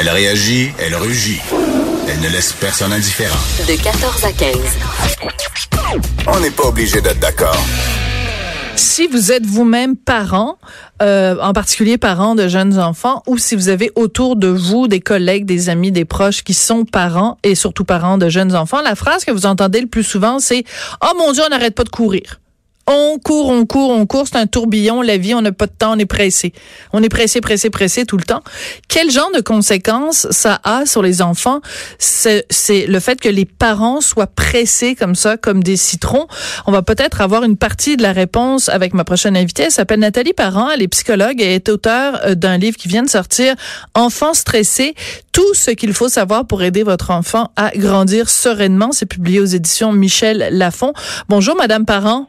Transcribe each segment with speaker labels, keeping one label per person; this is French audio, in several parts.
Speaker 1: Elle réagit, elle rugit. Elle ne laisse personne indifférent.
Speaker 2: De 14 à 15.
Speaker 1: On n'est pas obligé d'être d'accord.
Speaker 3: Si vous êtes vous-même parent, euh, en particulier parent de jeunes enfants, ou si vous avez autour de vous des collègues, des amis, des proches qui sont parents et surtout parents de jeunes enfants, la phrase que vous entendez le plus souvent, c'est « Oh mon Dieu, on n'arrête pas de courir ». On court, on court, on court, c'est un tourbillon, la vie, on n'a pas de temps, on est pressé. On est pressé, pressé, pressé tout le temps. Quel genre de conséquences ça a sur les enfants? C'est le fait que les parents soient pressés comme ça, comme des citrons. On va peut-être avoir une partie de la réponse avec ma prochaine invitée. Elle s'appelle Nathalie Parent, elle est psychologue et est auteure euh, d'un livre qui vient de sortir, Enfants stressés, tout ce qu'il faut savoir pour aider votre enfant à grandir sereinement. C'est publié aux éditions Michel Lafon. Bonjour, Madame Parent.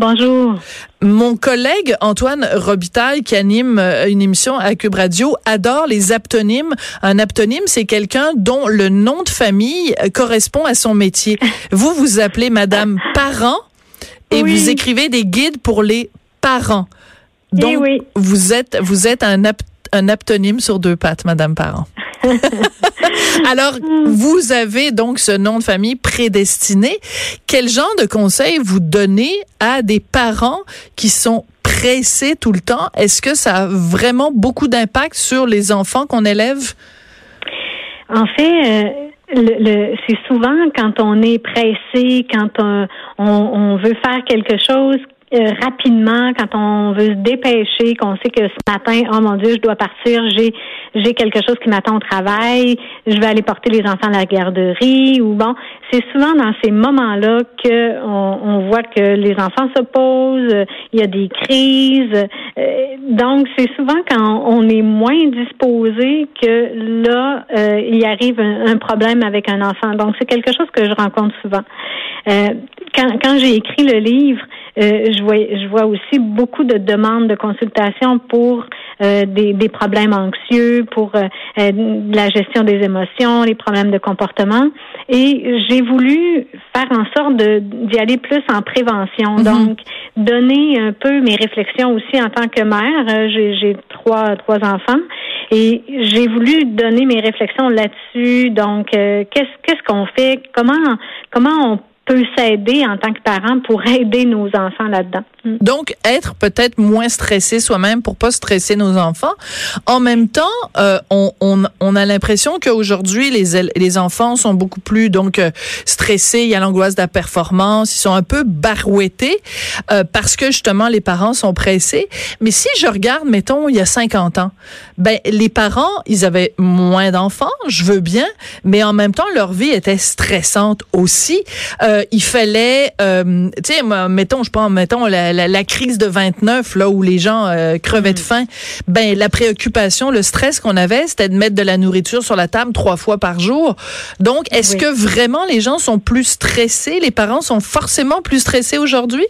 Speaker 4: Bonjour.
Speaker 3: Mon collègue Antoine Robitaille, qui anime euh, une émission à Cube Radio, adore les aptonymes. Un aptonyme, c'est quelqu'un dont le nom de famille euh, correspond à son métier. Vous vous appelez Madame Parent et vous écrivez des guides pour les parents.
Speaker 4: Eh
Speaker 3: Donc,
Speaker 4: oui.
Speaker 3: vous êtes vous êtes un, un aptonyme sur deux pattes, Madame Parent. Alors, vous avez donc ce nom de famille prédestiné. Quel genre de conseils vous donnez à des parents qui sont pressés tout le temps? Est-ce que ça a vraiment beaucoup d'impact sur les enfants qu'on élève?
Speaker 4: En fait, euh, le, le, c'est souvent quand on est pressé, quand on, on, on veut faire quelque chose euh, rapidement, quand on veut se dépêcher, qu'on sait que ce matin, oh mon Dieu, je dois partir, j'ai j'ai quelque chose qui m'attend au travail, je vais aller porter les enfants à la garderie ou bon, c'est souvent dans ces moments-là que on, voit que les enfants se posent, il y a des crises, euh, donc c'est souvent quand on est moins disposé que là euh, il arrive un, un, problème avec un enfant. Donc c'est quelque chose que je rencontre souvent. Quand quand j'ai écrit le livre euh, je vois, je vois aussi beaucoup de demandes de consultation pour euh, des, des, problèmes anxieux, pour euh, la gestion des émotions, les problèmes de comportement. Et j'ai voulu faire en sorte d'y aller plus en prévention. Mm-hmm. Donc, donner un peu mes réflexions aussi en tant que mère. J'ai trois, trois enfants. Et j'ai voulu donner mes réflexions là-dessus. Donc, qu'est-ce qu'est-ce qu'on fait? Comment comment on peut s'aider en tant que parent pour aider nos enfants là-dedans.
Speaker 3: Mm. Donc, être peut-être moins stressé soi-même pour pas stresser nos enfants. En même temps, euh, on, a l'impression qu'aujourd'hui, les, les enfants sont beaucoup plus donc euh, stressés. Il y a l'angoisse de la performance. Ils sont un peu barouettés euh, parce que justement, les parents sont pressés. Mais si je regarde, mettons, il y a 50 ans, ben les parents, ils avaient moins d'enfants, je veux bien, mais en même temps, leur vie était stressante aussi. Euh, il fallait, euh, tu sais, mettons, je pense, mettons la, la, la, crise de 29, là où les gens euh, crevaient de faim. Ben la préoccupation, le stress qu'on avait, c'était de mettre de la nourriture sur la table trois fois par jour. Donc, est-ce oui. que vraiment les gens sont plus stressés? Les parents sont forcément plus stressés aujourd'hui?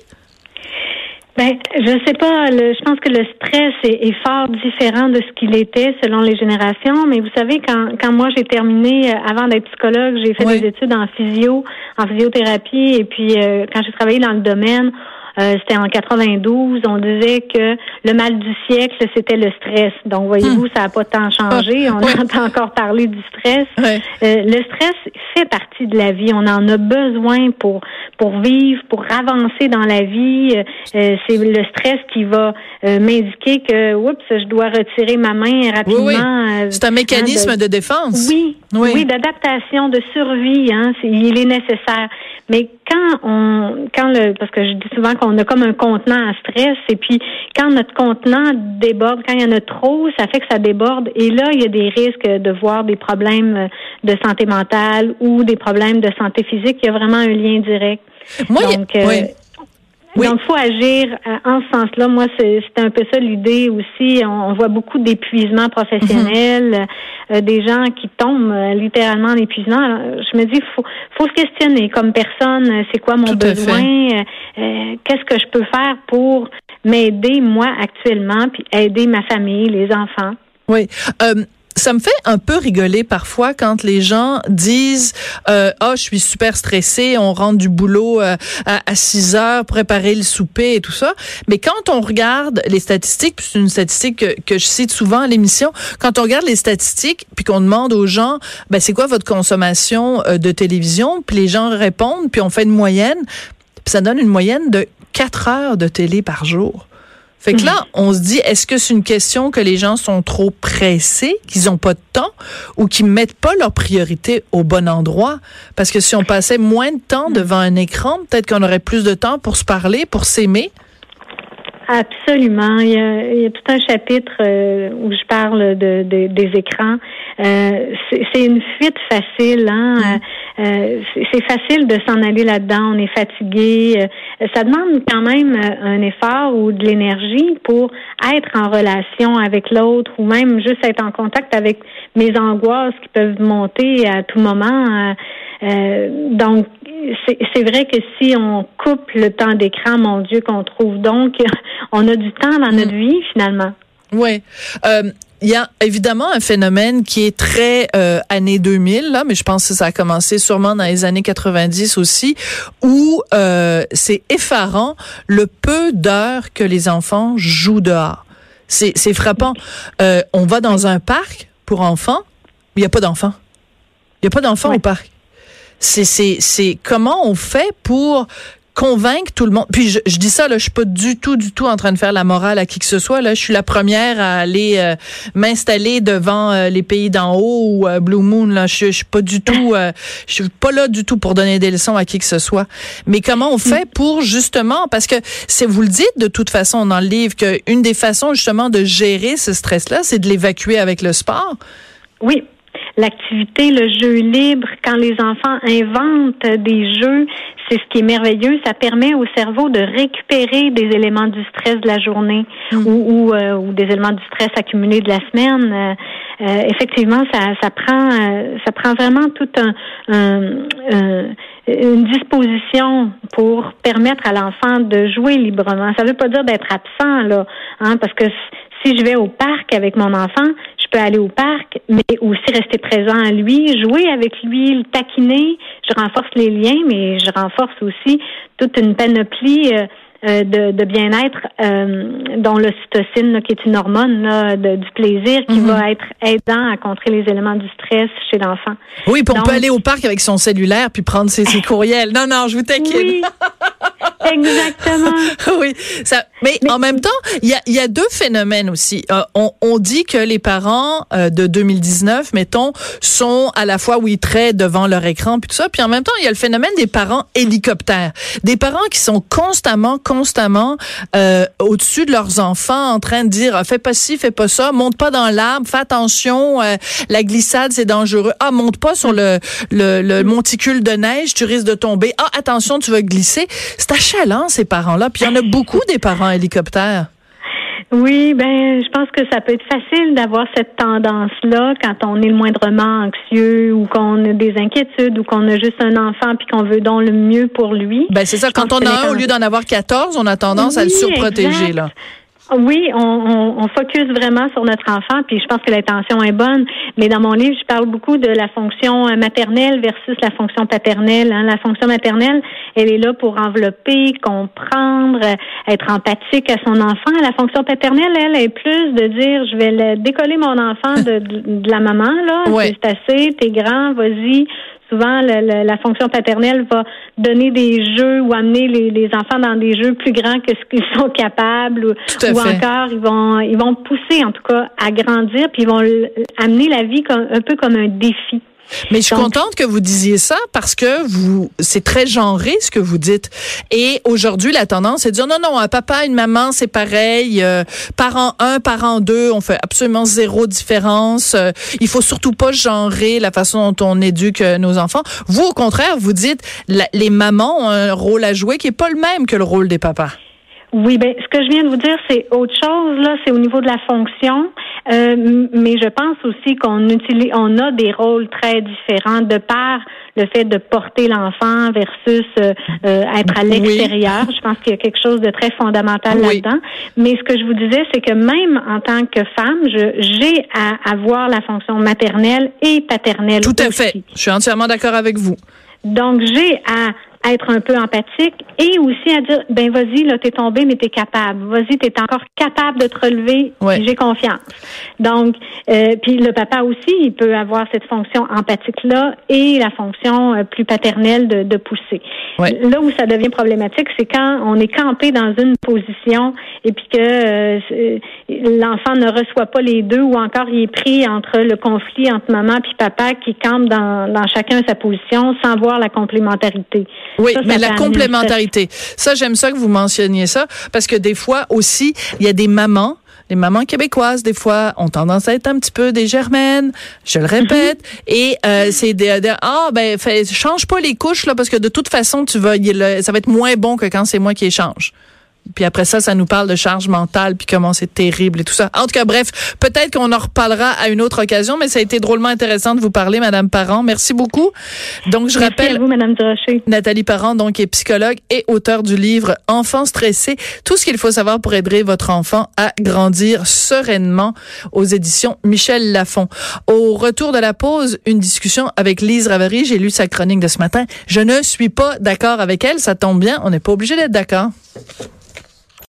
Speaker 4: Ben, je sais pas. Le, je pense que le stress est, est, fort différent de ce qu'il était selon les générations. Mais vous savez, quand, quand moi j'ai terminé, euh, avant d'être psychologue, j'ai fait oui. des études en physio, en physiothérapie, et puis euh, quand j'ai travaillé dans le domaine, euh, c'était en 92, on disait que le mal du siècle, c'était le stress. Donc, voyez-vous, ça n'a pas tant changé. On ouais. entend encore parler du stress.
Speaker 3: Ouais.
Speaker 4: Euh, le stress fait partie de la vie. On en a besoin pour pour vivre, pour avancer dans la vie. Euh, c'est le stress qui va m'indiquer que, oups, je dois retirer ma main rapidement.
Speaker 3: Oui, oui. C'est un mécanisme
Speaker 4: hein,
Speaker 3: de... de... défense.
Speaker 4: Oui, oui, oui d'adaptation, de survie. Hein, il est nécessaire. Mais quand on, quand le, parce que je dis souvent qu'on a comme un contenant à stress, et puis quand notre contenant déborde, quand il y en a trop, ça fait que ça déborde, et là il y a des risques de voir des problèmes de santé mentale ou des problèmes de santé physique. Il y a vraiment un lien direct.
Speaker 3: Moi,
Speaker 4: Donc, euh,
Speaker 3: oui.
Speaker 4: Oui. Donc, il faut agir en ce sens-là. Moi, c'est un peu ça l'idée aussi. On, voit beaucoup d'épuisement professionnel, mm -hmm. euh, des gens qui tombent euh, littéralement en épuisement. je me dis, il faut, faut se questionner comme personne, c'est quoi mon
Speaker 3: Tout
Speaker 4: besoin, euh, qu'est-ce que je peux faire pour m'aider moi actuellement, puis aider ma famille, les enfants.
Speaker 3: Oui ça me fait un peu rigoler parfois quand les gens disent euh, ah je suis super stressé on rentre du boulot euh, à, 6 heures préparer le souper et tout ça. Mais quand on regarde les statistiques c'est une statistique que, que, je cite souvent à l'émission quand on regarde les statistiques puis qu'on demande aux gens ben c'est quoi votre consommation euh, de télévision puis les gens répondent puis on fait une moyenne puis ça donne une moyenne de 4 heures de télé par jour fait que là, on se dit, est-ce que c'est une question que les gens sont trop pressés, qu'ils n'ont pas de temps, ou qu'ils mettent pas leurs priorités au bon endroit? Parce que si on passait moins de temps devant un écran, peut-être qu'on aurait plus de temps pour se parler, pour s'aimer.
Speaker 4: Absolument. Il y, a, tout un chapitre euh, où je parle de, des écrans. Euh, c'est une fuite facile. Hein? Mm. Euh, c'est facile de s'en aller là-dedans. On est fatigué. Ça demande quand même un effort ou de l'énergie pour être en relation avec l'autre ou même juste être en contact avec mes angoisses qui peuvent monter à tout moment. donc, c'est vrai que si on coupe le temps d'écran, mon Dieu, qu'on trouve donc, on a du temps dans notre mm. vie finalement.
Speaker 3: Oui. Euh, il y a évidemment un phénomène qui est très euh, année 2000 là, mais je pense que ça a commencé sûrement dans les années 90 aussi, où euh, c'est effarant le peu d'heures que les enfants jouent dehors. C'est frappant. Euh, on va dans un parc pour enfants, il n'y a pas d'enfants. Il n'y a pas d'enfants au parc. C'est c'est comment on fait pour convaincre tout le monde. Puis je, dis ça là, je suis pas du tout du tout en train de faire la morale à qui que ce soit là. Je suis la première à aller euh, m'installer devant euh, les pays d'en haut ou euh, Blue Moon là. Je, je suis pas du tout, je suis pas là du tout pour donner des leçons à qui que ce soit. Mais comment on fait pour justement, parce que c'est vous le dites de toute façon dans le livre que une des façons justement de gérer ce stress là, c'est de l'évacuer avec le sport?
Speaker 4: Oui, l'activité, le jeu libre, quand les enfants inventent des jeux, c'est ce qui est merveilleux. Ça permet au cerveau de récupérer des éléments du stress de la journée mm. ou, euh, ou, des éléments du stress accumulés de la semaine. Euh, euh, effectivement, ça, ça prend ça prend vraiment tout un, une disposition pour permettre à l'enfant de jouer librement. Ça ne veut pas dire d'être absent là, hein, parce que si je vais au parc avec mon enfant, peux aller au parc, mais aussi rester présent à lui, jouer avec lui, le taquiner. Je renforce les liens, mais je renforce aussi toute une panoplie euh, euh, de, bien-être euh, dont l'ocytocine, qui est une hormone du plaisir, qui mhm. va être aidant à contrer les éléments du stress chez l'enfant.
Speaker 3: Oui, puis on peut aller au parc avec son cellulaire puis prendre ses, courriels. Non, non, je vous taquine.
Speaker 4: Oui. Exactement.
Speaker 3: oui, ça. Mais, en même temps, il y a, y a deux phénomènes aussi. Euh, on, on, dit que les parents euh, de 2019, mettons, sont à la fois oui très devant leur écran puis tout ça, puis en même temps, il y a le phénomène des parents hélicoptères, des parents qui sont constamment, constamment euh, au-dessus de leurs enfants, en train de dire fais pas ci, fais pas ça, monte pas dans l'arbre, fais attention, euh, la glissade c'est dangereux. Ah, monte pas sur le, le, le monticule de neige, tu risques de tomber. Ah, attention, tu vas glisser. C'est chalant, ces parents-là. Puis il y en a beaucoup des parents hélicoptères.
Speaker 4: Oui, ben, je pense que ça peut être facile d'avoir cette tendance-là quand on est le moindrement anxieux ou qu'on a des inquiétudes ou qu'on a juste un enfant puis qu'on veut donc le mieux pour lui.
Speaker 3: Ben, c'est ça. Quand on a un, au lieu d'en avoir 14, on a tendance à le surprotéger, là.
Speaker 4: Oui, on, on, on, focus vraiment sur notre enfant, puis je pense que l'intention est bonne. Mais dans mon livre, je parle beaucoup de la fonction maternelle versus la fonction paternelle. Hein. La fonction maternelle, elle est là pour envelopper, comprendre, être empathique à son enfant. La fonction paternelle, elle, est plus de dire, je vais décoller mon enfant de, de, la maman là. C'est assez, t'es grand, vas-y, souvent la fonction paternelle va donner des jeux ou amener les, enfants dans des jeux plus grands que ce qu'ils sont capables ou, encore ils vont ils vont pousser en tout cas à grandir puis ils vont amener la vie comme, un peu comme un défi.
Speaker 3: Mais je suis contente que vous disiez ça parce que vous, c'est très genré ce que vous dites. Et aujourd'hui, la tendance, c'est de dire non, non, un papa, une maman, c'est pareil. Euh, parent 1, parent 2, on fait absolument zéro différence. Euh, il faut surtout pas genrer la façon dont on éduque euh, nos enfants. Vous, au contraire, vous dites les mamans ont un rôle à jouer qui est pas le même que le rôle des papas.
Speaker 4: Oui, ben ce que je viens de vous dire, c'est autre chose. Là, c'est au niveau de la fonction. Euh, mais je pense aussi qu'on utilise, on a des rôles très différents de par le fait de porter l'enfant versus euh, euh, être à l'extérieur. Je pense qu'il y a quelque chose de très fondamental là-dedans. Mais ce que je vous disais, c'est que même en tant que femme, j'ai à avoir la fonction maternelle et paternelle.
Speaker 3: Tout à fait. Je suis entièrement d'accord avec vous.
Speaker 4: Donc, j'ai à être un peu empathique et aussi à dire ben vas-y là t'es tombé mais t'es capable. Vas-y t'es encore capable de te relever. J'ai confiance. Donc euh, puis le papa aussi il peut avoir cette fonction empathique là et la fonction euh, plus paternelle de, de pousser. Là où ça devient problématique c'est quand on est campé dans une position et puis que euh, l'enfant ne reçoit pas les deux ou encore il est pris entre le conflit entre maman puis papa qui campe dans, dans chacun sa position sans voir la complémentarité
Speaker 3: oui, mais la complémentarité. Ça, j'aime ça que vous mentionniez ça, parce que des fois aussi, il y a des mamans les mamans québécoises, des fois, ont tendance à être un petit peu des germaines, je le répète, mhm. et euh, c'est des, ah ben change pas les couches là parce que de toute façon tu vas ça va être moins bon que quand c'est moi qui échange. Puis après ça, ça nous parle de charge mentale, puis comment c'est terrible et tout ça. En tout cas, bref, peut-être qu'on en reparlera à une autre occasion, mais ça a été drôlement intéressant de vous parler, Madame Parent. Merci beaucoup. Donc, je rappelle.
Speaker 4: vous, Madame Durocher.
Speaker 3: Nathalie Parent, donc, est psychologue et auteur du livre Enfants stressés. Tout ce qu'il faut savoir pour aider votre enfant à grandir sereinement aux éditions Michel Lafon. Au retour de la pause, une discussion avec Lise Ravary. J'ai lu sa chronique de ce matin. Je ne suis pas d'accord avec elle. Ça tombe bien. On n'est pas obligé d'être d'accord.